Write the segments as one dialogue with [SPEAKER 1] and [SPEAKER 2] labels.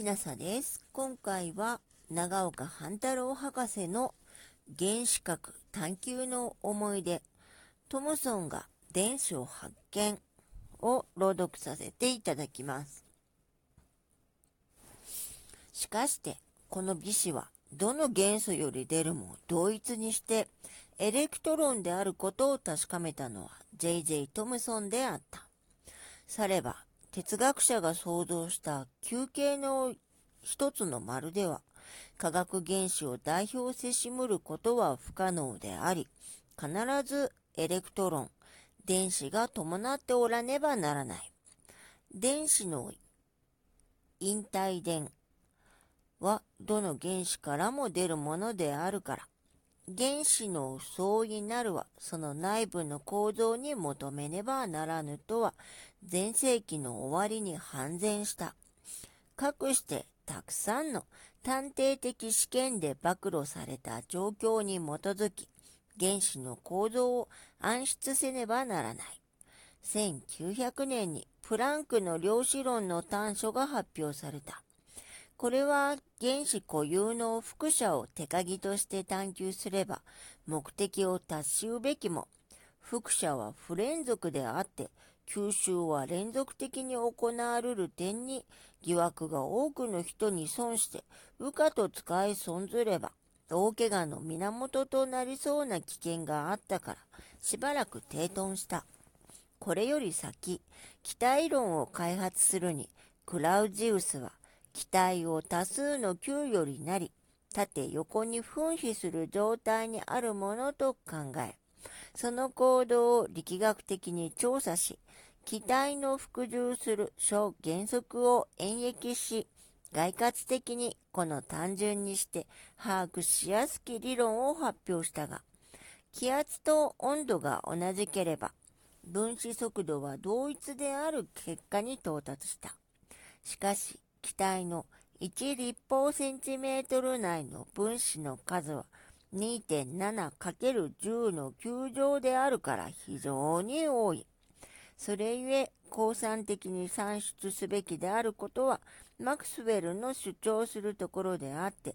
[SPEAKER 1] きなさです。今回は長岡半太郎博士の原子核探求の思い出、トムソンが電子を発見を朗読させていただきます。しかして、この微子はどの元素より出るも同一にしてエレクトロンであることを確かめたのは J.J. トムソンであった。されば、哲学者が想像した球形の一つの丸では、化学原子を代表せしむることは不可能であり、必ずエレクトロン、電子が伴っておらねばならない。電子の引体電はどの原子からも出るものであるから、原子の相違なるはその内部の構造に求めねばならぬとは前世紀の終わりに判然した。かくしてたくさんの探偵的試験で暴露された状況に基づき原子の構造を暗出せねばならない。1900年にプランクの量子論の短所が発表された。これは原子固有の輻射を手鍵として探求すれば目的を達しうべきも、輻射は不連続であって、吸収は連続的に行われる点に疑惑が多くの人に損して、羽化と使い損ずれば、大怪我の源となりそうな危険があったから、しばらく停頓した。これより先、気体論を開発するに、クラウジウスは気体を多数の球よりなり、縦横に分避する状態にあるものと考え、その行動を力学的に調査し、気体の服従する小原則を演繹し、外括的にこの単純にして把握しやすき理論を発表したが、気圧と温度が同じければ、分子速度は同一である結果に到達した。しかし、気体の1立方センチメートル内の分子の数は 2.7×10 の9乗であるから非常に多い。それゆえ、降参的に算出すべきであることは、マクスウェルの主張するところであって、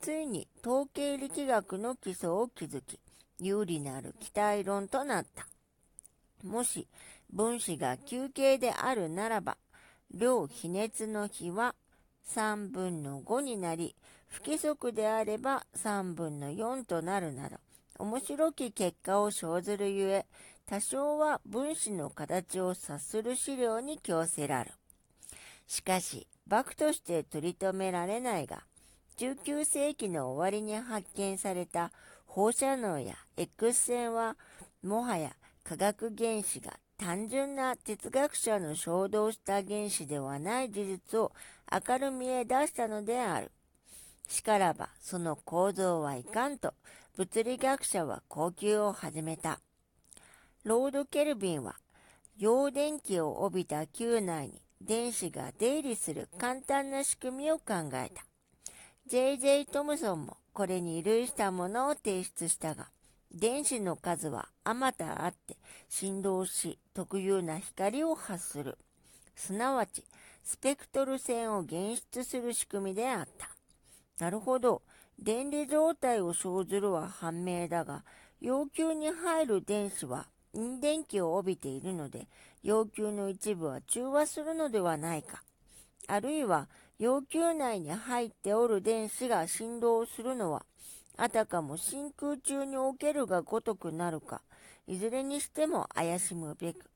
[SPEAKER 1] ついに統計力学の基礎を築き、有利なる気体論となった。もし、分子が球形であるならば、量比熱の比は3分の5になり、不規則であれば3分の4となるなど、面白き結果を生ずるゆえ、多少は分子の形を察する資料に強せらる。しかし、幕として取り留められないが、19世紀の終わりに発見された放射能や X 線は、もはや化学原子が単純な哲学者の衝動した原子ではない事実を明るみへ出したのである。しからば、その構造はいかんと、物理学者は呼吸を始めた。ロード・ケルビンは、陽電気を帯びた球内に電子が出入りする簡単な仕組みを考えた。J.J. トムソンもこれに類したものを提出したが、電子の数はあまたあって振動し特有な光を発する。すなわち、スペクトル線を現出する仕組みであった。なるほど。電離状態を生ずるは判明だが、要求に入る電子は陰電気を帯びているので、要求の一部は中和するのではないか。あるいは、要求内に入っておる電子が振動するのは、あたかも真空中におけるがごとくなるか、いずれにしても怪しむべく、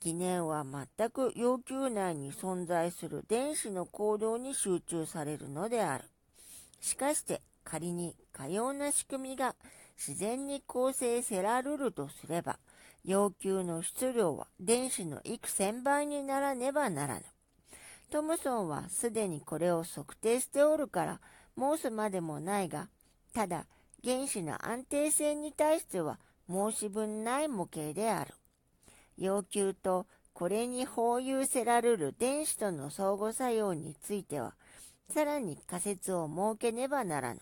[SPEAKER 1] 疑念は全く要求内に存在する電子の行動に集中されるのである。しかして仮にかような仕組みが自然に構成せられるとすれば、要求の質量は電子の幾千倍にならねばならぬ。トムソンはすでにこれを測定しておるから申すまでもないが、ただ原子の安定性に対しては申し分ない模型である。要求とこれに包有せられる電子との相互作用については、さらに仮説を設けねばならぬ。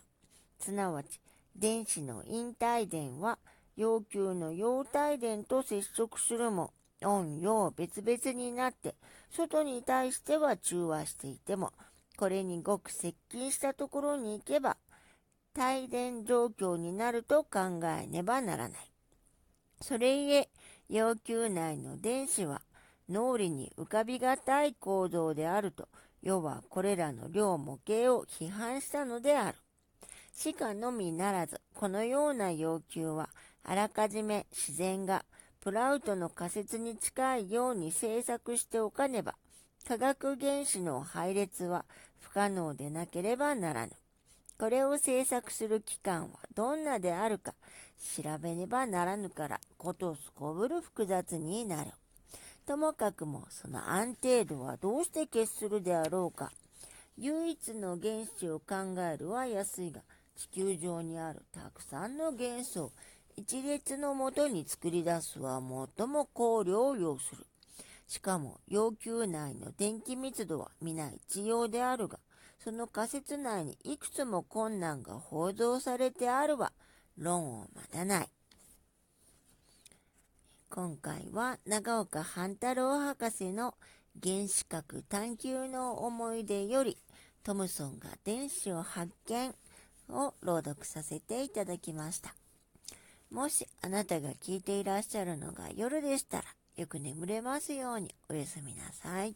[SPEAKER 1] すなわち、電子の引体電は要求の陽体電と接触するも、陰陽別々になって、外に対しては中和していても、これにごく接近したところに行けば、帯電状況になると考えねばならない。それゆえ、要求内の電子は脳裏に浮かびがたい構造であると、要はこれらの両模型を批判したのである。しかのみならず、このような要求は、あらかじめ自然がプラウトの仮説に近いように制作しておかねば、化学原子の配列は不可能でなければならぬ。これを制作する機関はどんなであるか調べねばならぬから、ことすこぶる複雑になる。ともかくもその安定度はどうして決するであろうか。唯一の原子を考えるは安いが、地球上にあるたくさんの元素を一列のもとに作り出すは最も考慮を要する。しかも、要求内の電気密度は皆一様であるが、その仮説内にいくつも困難が報道されてあるは、論を待たない。今回は長岡半太郎博士の原子核探求の思い出よりトムソンが電子を発見を朗読させていただきました。もしあなたが聞いていらっしゃるのが夜でしたらよく眠れますようにおやすみなさい。